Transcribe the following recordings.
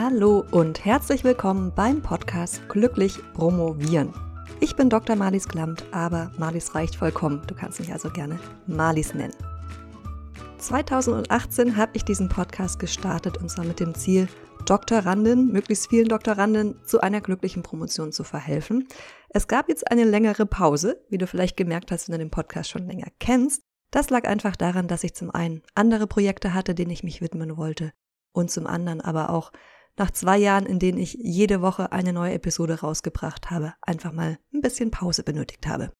Hallo und herzlich willkommen beim Podcast Glücklich Promovieren. Ich bin Dr. Marlies Klamt, aber Marlies reicht vollkommen. Du kannst mich also gerne Marlies nennen. 2018 habe ich diesen Podcast gestartet und zwar mit dem Ziel, Doktoranden, möglichst vielen Doktoranden zu einer glücklichen Promotion zu verhelfen. Es gab jetzt eine längere Pause, wie du vielleicht gemerkt hast, wenn du den Podcast schon länger kennst. Das lag einfach daran, dass ich zum einen andere Projekte hatte, denen ich mich widmen wollte und zum anderen aber auch nach zwei Jahren, in denen ich jede Woche eine neue Episode rausgebracht habe, einfach mal ein bisschen Pause benötigt habe.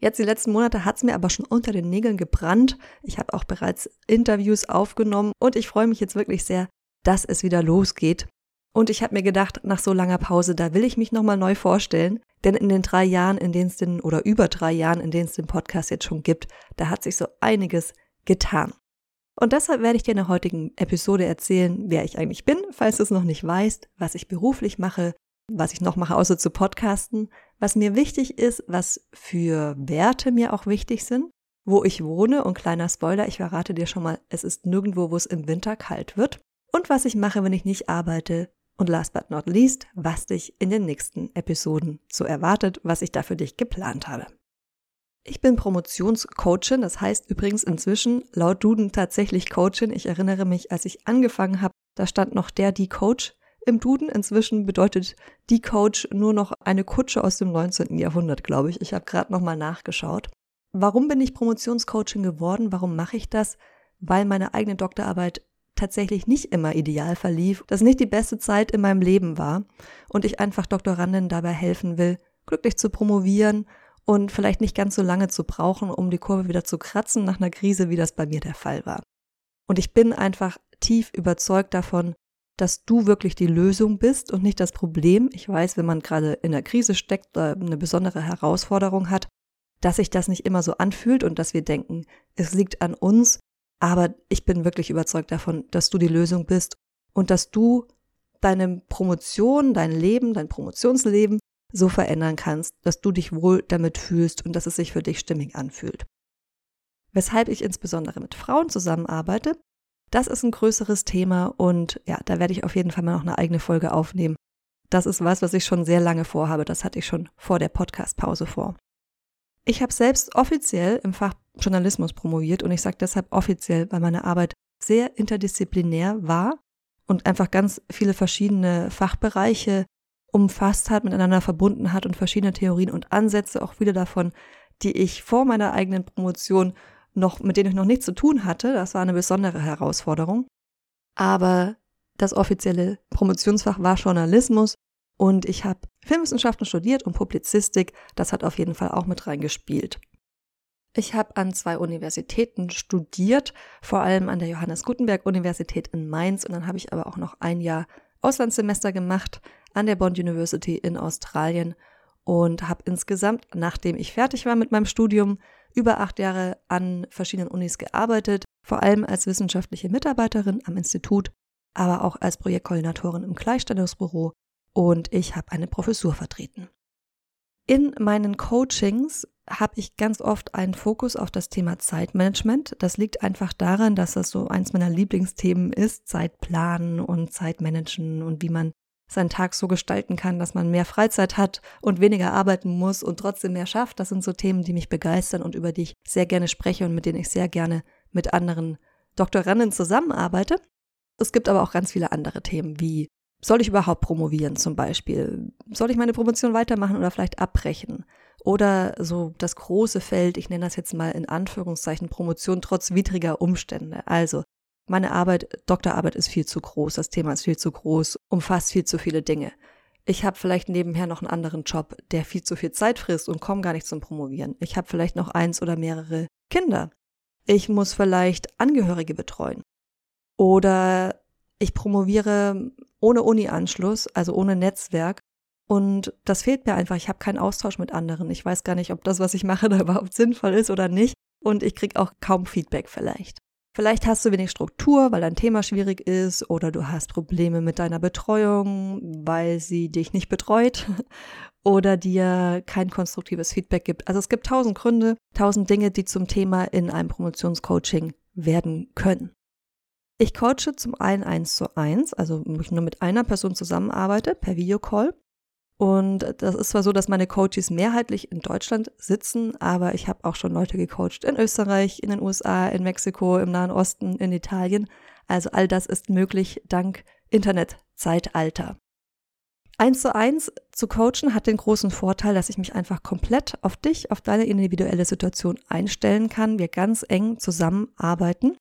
Jetzt die letzten Monate hat es mir aber schon unter den Nägeln gebrannt. Ich habe auch bereits Interviews aufgenommen und ich freue mich jetzt wirklich sehr, dass es wieder losgeht. Und ich habe mir gedacht, nach so langer Pause, da will ich mich nochmal neu vorstellen. Denn in den drei Jahren, in denen es den, oder über drei Jahren, in denen es den Podcast jetzt schon gibt, da hat sich so einiges getan. Und deshalb werde ich dir in der heutigen Episode erzählen, wer ich eigentlich bin, falls du es noch nicht weißt, was ich beruflich mache, was ich noch mache, außer zu podcasten, was mir wichtig ist, was für Werte mir auch wichtig sind, wo ich wohne. Und kleiner Spoiler, ich verrate dir schon mal, es ist nirgendwo, wo es im Winter kalt wird. Und was ich mache, wenn ich nicht arbeite. Und last but not least, was dich in den nächsten Episoden so erwartet, was ich da für dich geplant habe. Ich bin Promotionscoachin, das heißt übrigens inzwischen laut Duden tatsächlich Coachin. Ich erinnere mich, als ich angefangen habe, da stand noch der, die Coach im Duden. Inzwischen bedeutet die Coach nur noch eine Kutsche aus dem 19. Jahrhundert, glaube ich. Ich habe gerade nochmal nachgeschaut. Warum bin ich Promotionscoachin geworden? Warum mache ich das? Weil meine eigene Doktorarbeit tatsächlich nicht immer ideal verlief, das nicht die beste Zeit in meinem Leben war und ich einfach Doktoranden dabei helfen will, glücklich zu promovieren und vielleicht nicht ganz so lange zu brauchen, um die Kurve wieder zu kratzen nach einer Krise, wie das bei mir der Fall war. Und ich bin einfach tief überzeugt davon, dass du wirklich die Lösung bist und nicht das Problem. Ich weiß, wenn man gerade in der Krise steckt oder eine besondere Herausforderung hat, dass sich das nicht immer so anfühlt und dass wir denken, es liegt an uns. Aber ich bin wirklich überzeugt davon, dass du die Lösung bist und dass du deine Promotion, dein Leben, dein Promotionsleben so verändern kannst, dass du dich wohl damit fühlst und dass es sich für dich stimmig anfühlt. Weshalb ich insbesondere mit Frauen zusammenarbeite, das ist ein größeres Thema und ja, da werde ich auf jeden Fall mal noch eine eigene Folge aufnehmen. Das ist was, was ich schon sehr lange vorhabe. Das hatte ich schon vor der Podcast-Pause vor. Ich habe selbst offiziell im Fach Journalismus promoviert und ich sage deshalb offiziell, weil meine Arbeit sehr interdisziplinär war und einfach ganz viele verschiedene Fachbereiche umfasst hat, miteinander verbunden hat und verschiedene Theorien und Ansätze, auch viele davon, die ich vor meiner eigenen Promotion noch, mit denen ich noch nichts zu tun hatte. Das war eine besondere Herausforderung. Aber das offizielle Promotionsfach war Journalismus und ich habe Filmwissenschaften studiert und Publizistik. Das hat auf jeden Fall auch mit reingespielt. Ich habe an zwei Universitäten studiert, vor allem an der Johannes Gutenberg Universität in Mainz und dann habe ich aber auch noch ein Jahr Auslandssemester gemacht an der Bond University in Australien und habe insgesamt, nachdem ich fertig war mit meinem Studium, über acht Jahre an verschiedenen Unis gearbeitet, vor allem als wissenschaftliche Mitarbeiterin am Institut, aber auch als Projektkoordinatorin im Gleichstellungsbüro und ich habe eine Professur vertreten. In meinen Coachings habe ich ganz oft einen Fokus auf das Thema Zeitmanagement. Das liegt einfach daran, dass das so eins meiner Lieblingsthemen ist, Zeitplanen und Zeitmanagen und wie man seinen Tag so gestalten kann, dass man mehr Freizeit hat und weniger arbeiten muss und trotzdem mehr schafft. Das sind so Themen, die mich begeistern und über die ich sehr gerne spreche und mit denen ich sehr gerne mit anderen Doktoranden zusammenarbeite. Es gibt aber auch ganz viele andere Themen wie soll ich überhaupt promovieren zum Beispiel? Soll ich meine Promotion weitermachen oder vielleicht abbrechen? Oder so das große Feld, ich nenne das jetzt mal in Anführungszeichen Promotion trotz widriger Umstände. Also meine Arbeit, Doktorarbeit ist viel zu groß, das Thema ist viel zu groß, umfasst viel zu viele Dinge. Ich habe vielleicht nebenher noch einen anderen Job, der viel zu viel Zeit frisst und komme gar nicht zum Promovieren. Ich habe vielleicht noch eins oder mehrere Kinder. Ich muss vielleicht Angehörige betreuen. Oder ich promoviere ohne Uni-Anschluss, also ohne Netzwerk. Und das fehlt mir einfach. Ich habe keinen Austausch mit anderen. Ich weiß gar nicht, ob das, was ich mache, da überhaupt sinnvoll ist oder nicht. Und ich kriege auch kaum Feedback vielleicht. Vielleicht hast du wenig Struktur, weil dein Thema schwierig ist, oder du hast Probleme mit deiner Betreuung, weil sie dich nicht betreut oder dir kein konstruktives Feedback gibt. Also es gibt tausend Gründe, tausend Dinge, die zum Thema in einem Promotionscoaching werden können. Ich coache zum einen eins zu eins, also wo ich nur mit einer Person zusammenarbeite per Videocall. Und das ist zwar so, dass meine Coaches mehrheitlich in Deutschland sitzen, aber ich habe auch schon Leute gecoacht in Österreich, in den USA, in Mexiko, im Nahen Osten, in Italien. Also all das ist möglich dank Internetzeitalter. Eins zu eins zu coachen hat den großen Vorteil, dass ich mich einfach komplett auf dich, auf deine individuelle Situation einstellen kann, wir ganz eng zusammenarbeiten.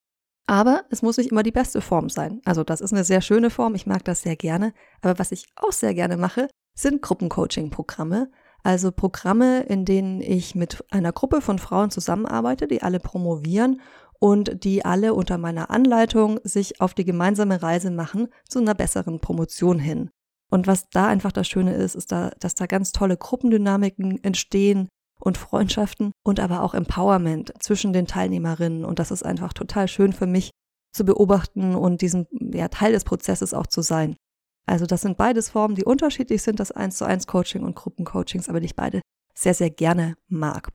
Aber es muss nicht immer die beste Form sein. Also das ist eine sehr schöne Form, ich mag das sehr gerne. Aber was ich auch sehr gerne mache, sind Gruppencoaching-Programme. Also Programme, in denen ich mit einer Gruppe von Frauen zusammenarbeite, die alle promovieren und die alle unter meiner Anleitung sich auf die gemeinsame Reise machen zu einer besseren Promotion hin. Und was da einfach das Schöne ist, ist da, dass da ganz tolle Gruppendynamiken entstehen und Freundschaften und aber auch Empowerment zwischen den Teilnehmerinnen. Und das ist einfach total schön für mich zu beobachten und diesen ja, Teil des Prozesses auch zu sein. Also das sind beides Formen, die unterschiedlich sind, das 1 zu 1 Coaching und Gruppencoachings, aber die ich beide sehr, sehr gerne mag.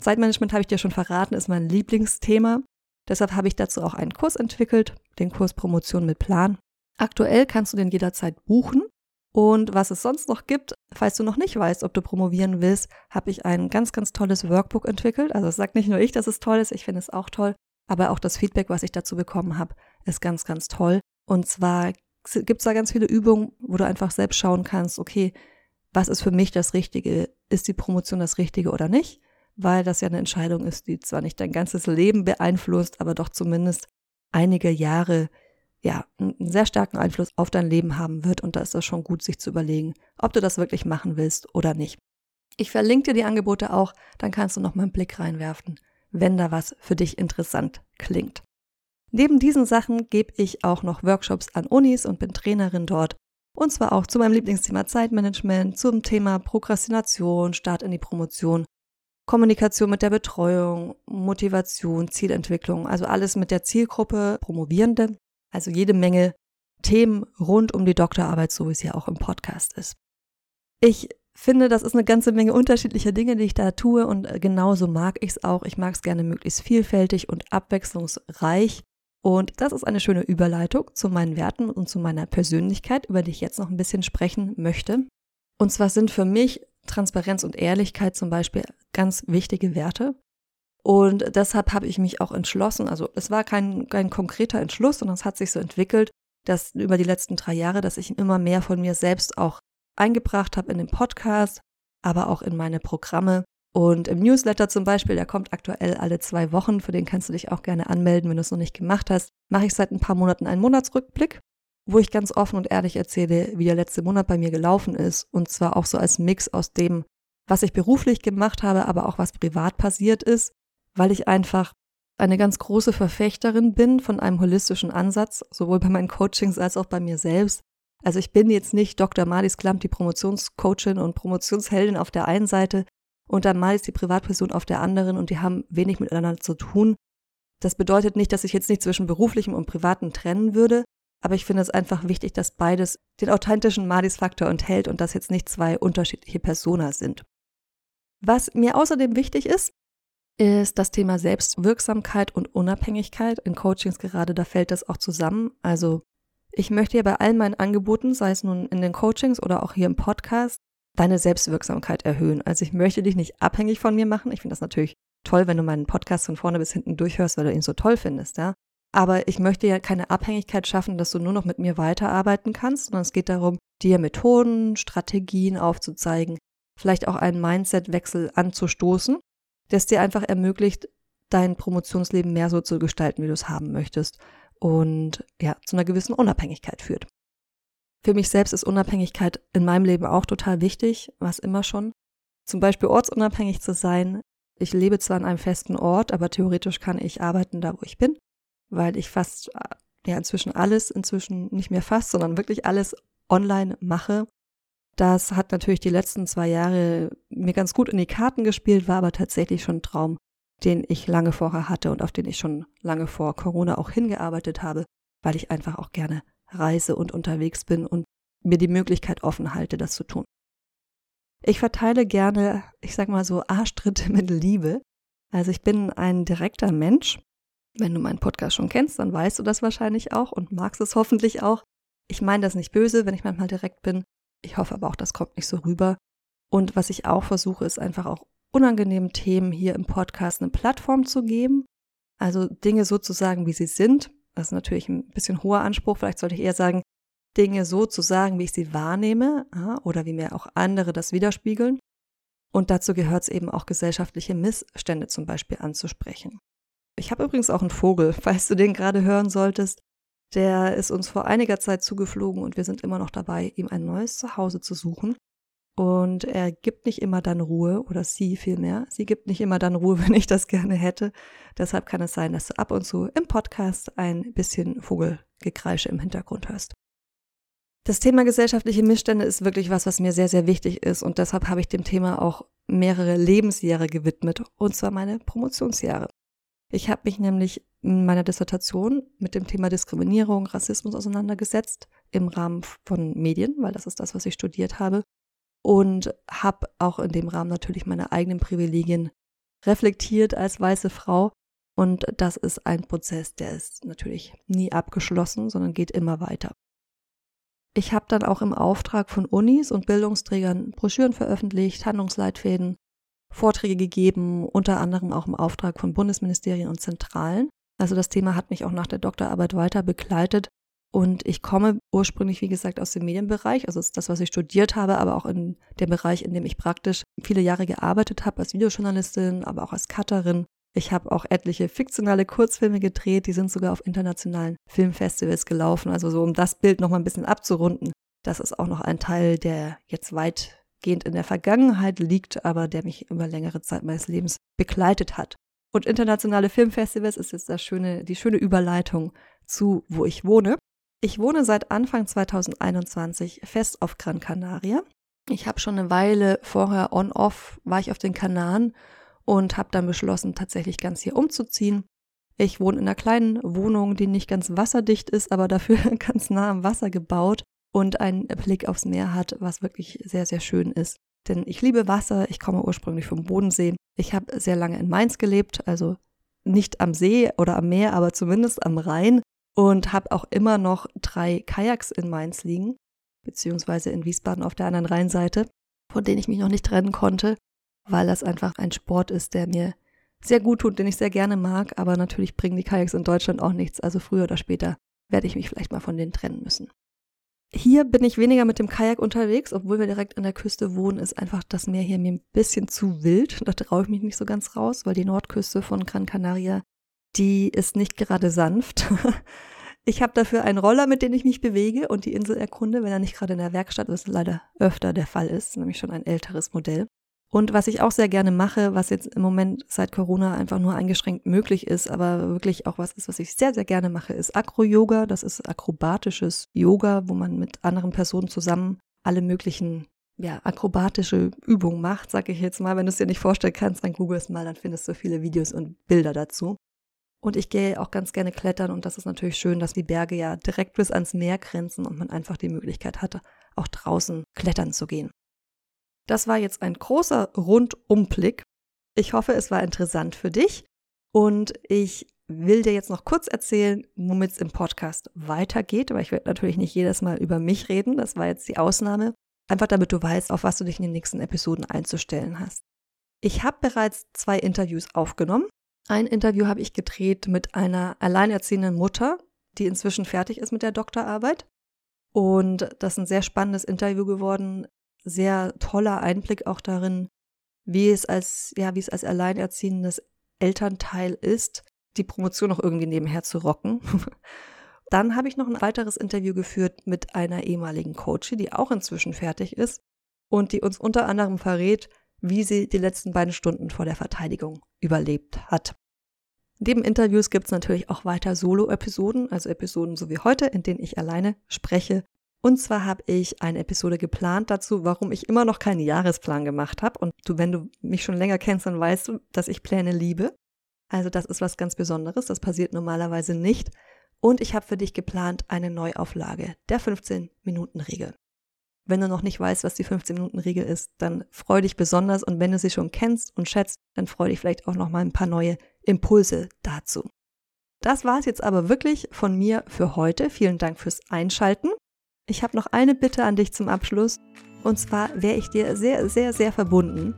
Zeitmanagement habe ich dir schon verraten, ist mein Lieblingsthema. Deshalb habe ich dazu auch einen Kurs entwickelt, den Kurs Promotion mit Plan. Aktuell kannst du den jederzeit buchen. Und was es sonst noch gibt, falls du noch nicht weißt, ob du promovieren willst, habe ich ein ganz, ganz tolles Workbook entwickelt. Also es sagt nicht nur ich, dass es toll ist, ich finde es auch toll, aber auch das Feedback, was ich dazu bekommen habe, ist ganz, ganz toll. Und zwar gibt es da ganz viele Übungen, wo du einfach selbst schauen kannst, okay, was ist für mich das Richtige? Ist die Promotion das Richtige oder nicht? Weil das ja eine Entscheidung ist, die zwar nicht dein ganzes Leben beeinflusst, aber doch zumindest einige Jahre ja, einen sehr starken Einfluss auf dein Leben haben wird und da ist das schon gut, sich zu überlegen, ob du das wirklich machen willst oder nicht. Ich verlinke dir die Angebote auch, dann kannst du noch mal einen Blick reinwerfen, wenn da was für dich interessant klingt. Neben diesen Sachen gebe ich auch noch Workshops an Unis und bin Trainerin dort. Und zwar auch zu meinem Lieblingsthema Zeitmanagement, zum Thema Prokrastination, Start in die Promotion, Kommunikation mit der Betreuung, Motivation, Zielentwicklung, also alles mit der Zielgruppe Promovierende. Also jede Menge Themen rund um die Doktorarbeit, so wie es ja auch im Podcast ist. Ich finde, das ist eine ganze Menge unterschiedlicher Dinge, die ich da tue und genauso mag ich es auch. Ich mag es gerne möglichst vielfältig und abwechslungsreich. Und das ist eine schöne Überleitung zu meinen Werten und zu meiner Persönlichkeit, über die ich jetzt noch ein bisschen sprechen möchte. Und zwar sind für mich Transparenz und Ehrlichkeit zum Beispiel ganz wichtige Werte. Und deshalb habe ich mich auch entschlossen, also es war kein, kein konkreter Entschluss, sondern es hat sich so entwickelt, dass über die letzten drei Jahre, dass ich immer mehr von mir selbst auch eingebracht habe in den Podcast, aber auch in meine Programme. Und im Newsletter zum Beispiel, der kommt aktuell alle zwei Wochen, für den kannst du dich auch gerne anmelden, wenn du es noch nicht gemacht hast, mache ich seit ein paar Monaten einen Monatsrückblick, wo ich ganz offen und ehrlich erzähle, wie der letzte Monat bei mir gelaufen ist. Und zwar auch so als Mix aus dem, was ich beruflich gemacht habe, aber auch was privat passiert ist weil ich einfach eine ganz große Verfechterin bin von einem holistischen Ansatz, sowohl bei meinen Coachings als auch bei mir selbst. Also ich bin jetzt nicht Dr. Marlies Klamp, die Promotionscoachin und Promotionsheldin auf der einen Seite und dann Marlies die Privatperson auf der anderen und die haben wenig miteinander zu tun. Das bedeutet nicht, dass ich jetzt nicht zwischen beruflichem und privatem trennen würde, aber ich finde es einfach wichtig, dass beides den authentischen Marlies-Faktor enthält und dass jetzt nicht zwei unterschiedliche Personas sind. Was mir außerdem wichtig ist, ist das Thema Selbstwirksamkeit und Unabhängigkeit. In Coachings gerade, da fällt das auch zusammen. Also ich möchte ja bei allen meinen Angeboten, sei es nun in den Coachings oder auch hier im Podcast, deine Selbstwirksamkeit erhöhen. Also ich möchte dich nicht abhängig von mir machen. Ich finde das natürlich toll, wenn du meinen Podcast von vorne bis hinten durchhörst, weil du ihn so toll findest, ja. Aber ich möchte ja keine Abhängigkeit schaffen, dass du nur noch mit mir weiterarbeiten kannst, sondern es geht darum, dir Methoden, Strategien aufzuzeigen, vielleicht auch einen Mindset-Wechsel anzustoßen das dir einfach ermöglicht, dein Promotionsleben mehr so zu gestalten, wie du es haben möchtest und ja, zu einer gewissen Unabhängigkeit führt. Für mich selbst ist Unabhängigkeit in meinem Leben auch total wichtig, was immer schon. Zum Beispiel ortsunabhängig zu sein. Ich lebe zwar an einem festen Ort, aber theoretisch kann ich arbeiten da, wo ich bin, weil ich fast, ja, inzwischen alles, inzwischen nicht mehr fast, sondern wirklich alles online mache das hat natürlich die letzten zwei Jahre mir ganz gut in die Karten gespielt, war aber tatsächlich schon ein Traum, den ich lange vorher hatte und auf den ich schon lange vor Corona auch hingearbeitet habe, weil ich einfach auch gerne reise und unterwegs bin und mir die Möglichkeit offen halte, das zu tun. Ich verteile gerne, ich sag mal so, Arschtritte mit Liebe. Also ich bin ein direkter Mensch Wenn du meinen Podcast schon kennst, dann weißt du das wahrscheinlich auch und magst es hoffentlich auch. Ich meine das nicht böse, wenn ich manchmal direkt bin. Ich hoffe aber auch, das kommt nicht so rüber. Und was ich auch versuche, ist einfach auch unangenehmen Themen hier im Podcast eine Plattform zu geben. Also Dinge so zu sagen, wie sie sind. Das ist natürlich ein bisschen hoher Anspruch. Vielleicht sollte ich eher sagen, Dinge so zu sagen, wie ich sie wahrnehme oder wie mir auch andere das widerspiegeln. Und dazu gehört es eben auch gesellschaftliche Missstände zum Beispiel anzusprechen. Ich habe übrigens auch einen Vogel, falls du den gerade hören solltest. Der ist uns vor einiger Zeit zugeflogen und wir sind immer noch dabei, ihm ein neues Zuhause zu suchen. Und er gibt nicht immer dann Ruhe, oder sie vielmehr. Sie gibt nicht immer dann Ruhe, wenn ich das gerne hätte. Deshalb kann es sein, dass du ab und zu im Podcast ein bisschen Vogelgekreische im Hintergrund hörst. Das Thema gesellschaftliche Missstände ist wirklich was, was mir sehr, sehr wichtig ist. Und deshalb habe ich dem Thema auch mehrere Lebensjahre gewidmet, und zwar meine Promotionsjahre. Ich habe mich nämlich in meiner Dissertation mit dem Thema Diskriminierung, Rassismus auseinandergesetzt im Rahmen von Medien, weil das ist das, was ich studiert habe. Und habe auch in dem Rahmen natürlich meine eigenen Privilegien reflektiert als weiße Frau. Und das ist ein Prozess, der ist natürlich nie abgeschlossen, sondern geht immer weiter. Ich habe dann auch im Auftrag von Unis und Bildungsträgern Broschüren veröffentlicht, Handlungsleitfäden, Vorträge gegeben, unter anderem auch im Auftrag von Bundesministerien und Zentralen. Also das Thema hat mich auch nach der Doktorarbeit weiter begleitet. Und ich komme ursprünglich, wie gesagt, aus dem Medienbereich. Also ist das, was ich studiert habe, aber auch in dem Bereich, in dem ich praktisch viele Jahre gearbeitet habe, als Videojournalistin, aber auch als Cutterin. Ich habe auch etliche fiktionale Kurzfilme gedreht, die sind sogar auf internationalen Filmfestivals gelaufen. Also so, um das Bild nochmal ein bisschen abzurunden. Das ist auch noch ein Teil, der jetzt weit weitgehend in der Vergangenheit liegt, aber der mich über längere Zeit meines Lebens begleitet hat. Und internationale Filmfestivals ist jetzt das schöne, die schöne Überleitung zu, wo ich wohne. Ich wohne seit Anfang 2021 fest auf Gran Canaria. Ich habe schon eine Weile vorher on-off, war ich auf den Kanaren und habe dann beschlossen, tatsächlich ganz hier umzuziehen. Ich wohne in einer kleinen Wohnung, die nicht ganz wasserdicht ist, aber dafür ganz nah am Wasser gebaut und einen Blick aufs Meer hat, was wirklich sehr, sehr schön ist. Denn ich liebe Wasser, ich komme ursprünglich vom Bodensee. Ich habe sehr lange in Mainz gelebt, also nicht am See oder am Meer, aber zumindest am Rhein und habe auch immer noch drei Kajaks in Mainz liegen, beziehungsweise in Wiesbaden auf der anderen Rheinseite, von denen ich mich noch nicht trennen konnte, weil das einfach ein Sport ist, der mir sehr gut tut, den ich sehr gerne mag, aber natürlich bringen die Kajaks in Deutschland auch nichts, also früher oder später werde ich mich vielleicht mal von denen trennen müssen. Hier bin ich weniger mit dem Kajak unterwegs, obwohl wir direkt an der Küste wohnen, ist einfach das Meer hier mir ein bisschen zu wild. Da traue ich mich nicht so ganz raus, weil die Nordküste von Gran Canaria, die ist nicht gerade sanft. Ich habe dafür einen Roller, mit dem ich mich bewege und die Insel erkunde, wenn er nicht gerade in der Werkstatt ist, leider öfter der Fall ist, nämlich schon ein älteres Modell. Und was ich auch sehr gerne mache, was jetzt im Moment seit Corona einfach nur eingeschränkt möglich ist, aber wirklich auch was ist, was ich sehr, sehr gerne mache, ist Acro-Yoga. Das ist akrobatisches Yoga, wo man mit anderen Personen zusammen alle möglichen ja, akrobatische Übungen macht, sag ich jetzt mal. Wenn du es dir nicht vorstellen kannst, dann google es mal, dann findest du viele Videos und Bilder dazu. Und ich gehe auch ganz gerne klettern und das ist natürlich schön, dass die Berge ja direkt bis ans Meer grenzen und man einfach die Möglichkeit hatte, auch draußen klettern zu gehen. Das war jetzt ein großer Rundumblick. Ich hoffe, es war interessant für dich und ich will dir jetzt noch kurz erzählen, womit es im Podcast weitergeht, aber ich werde natürlich nicht jedes Mal über mich reden, das war jetzt die Ausnahme, einfach damit du weißt, auf was du dich in den nächsten Episoden einzustellen hast. Ich habe bereits zwei Interviews aufgenommen. Ein Interview habe ich gedreht mit einer alleinerziehenden Mutter, die inzwischen fertig ist mit der Doktorarbeit. Und das ist ein sehr spannendes Interview geworden sehr toller Einblick auch darin, wie es als, ja, wie es als alleinerziehendes Elternteil ist, die Promotion noch irgendwie nebenher zu rocken. Dann habe ich noch ein weiteres Interview geführt mit einer ehemaligen Coach, die auch inzwischen fertig ist und die uns unter anderem verrät, wie sie die letzten beiden Stunden vor der Verteidigung überlebt hat. Neben Interviews gibt es natürlich auch weiter Solo-Episoden, also Episoden so wie heute, in denen ich alleine spreche und zwar habe ich eine Episode geplant dazu, warum ich immer noch keinen Jahresplan gemacht habe. Und du, wenn du mich schon länger kennst, dann weißt du, dass ich Pläne liebe. Also das ist was ganz Besonderes. Das passiert normalerweise nicht. Und ich habe für dich geplant eine Neuauflage der 15-Minuten-Regel. Wenn du noch nicht weißt, was die 15-Minuten-Regel ist, dann freu dich besonders. Und wenn du sie schon kennst und schätzt, dann freu dich vielleicht auch noch mal ein paar neue Impulse dazu. Das war es jetzt aber wirklich von mir für heute. Vielen Dank fürs Einschalten. Ich habe noch eine Bitte an dich zum Abschluss. Und zwar wäre ich dir sehr, sehr, sehr verbunden,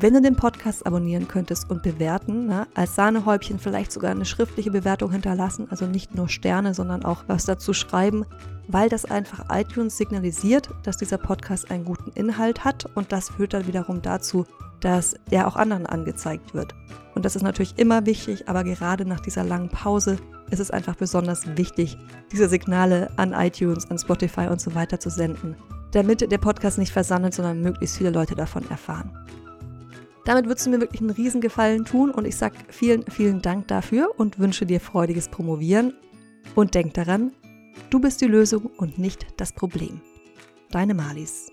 wenn du den Podcast abonnieren könntest und bewerten, ne, als Sahnehäubchen vielleicht sogar eine schriftliche Bewertung hinterlassen, also nicht nur Sterne, sondern auch was dazu schreiben, weil das einfach iTunes signalisiert, dass dieser Podcast einen guten Inhalt hat und das führt dann wiederum dazu, dass er auch anderen angezeigt wird. Und das ist natürlich immer wichtig, aber gerade nach dieser langen Pause ist es einfach besonders wichtig, diese Signale an iTunes, an Spotify und so weiter zu senden, damit der Podcast nicht versandet, sondern möglichst viele Leute davon erfahren. Damit würdest du mir wirklich einen Riesengefallen tun und ich sage vielen, vielen Dank dafür und wünsche dir freudiges Promovieren. Und denk daran, du bist die Lösung und nicht das Problem. Deine Malis.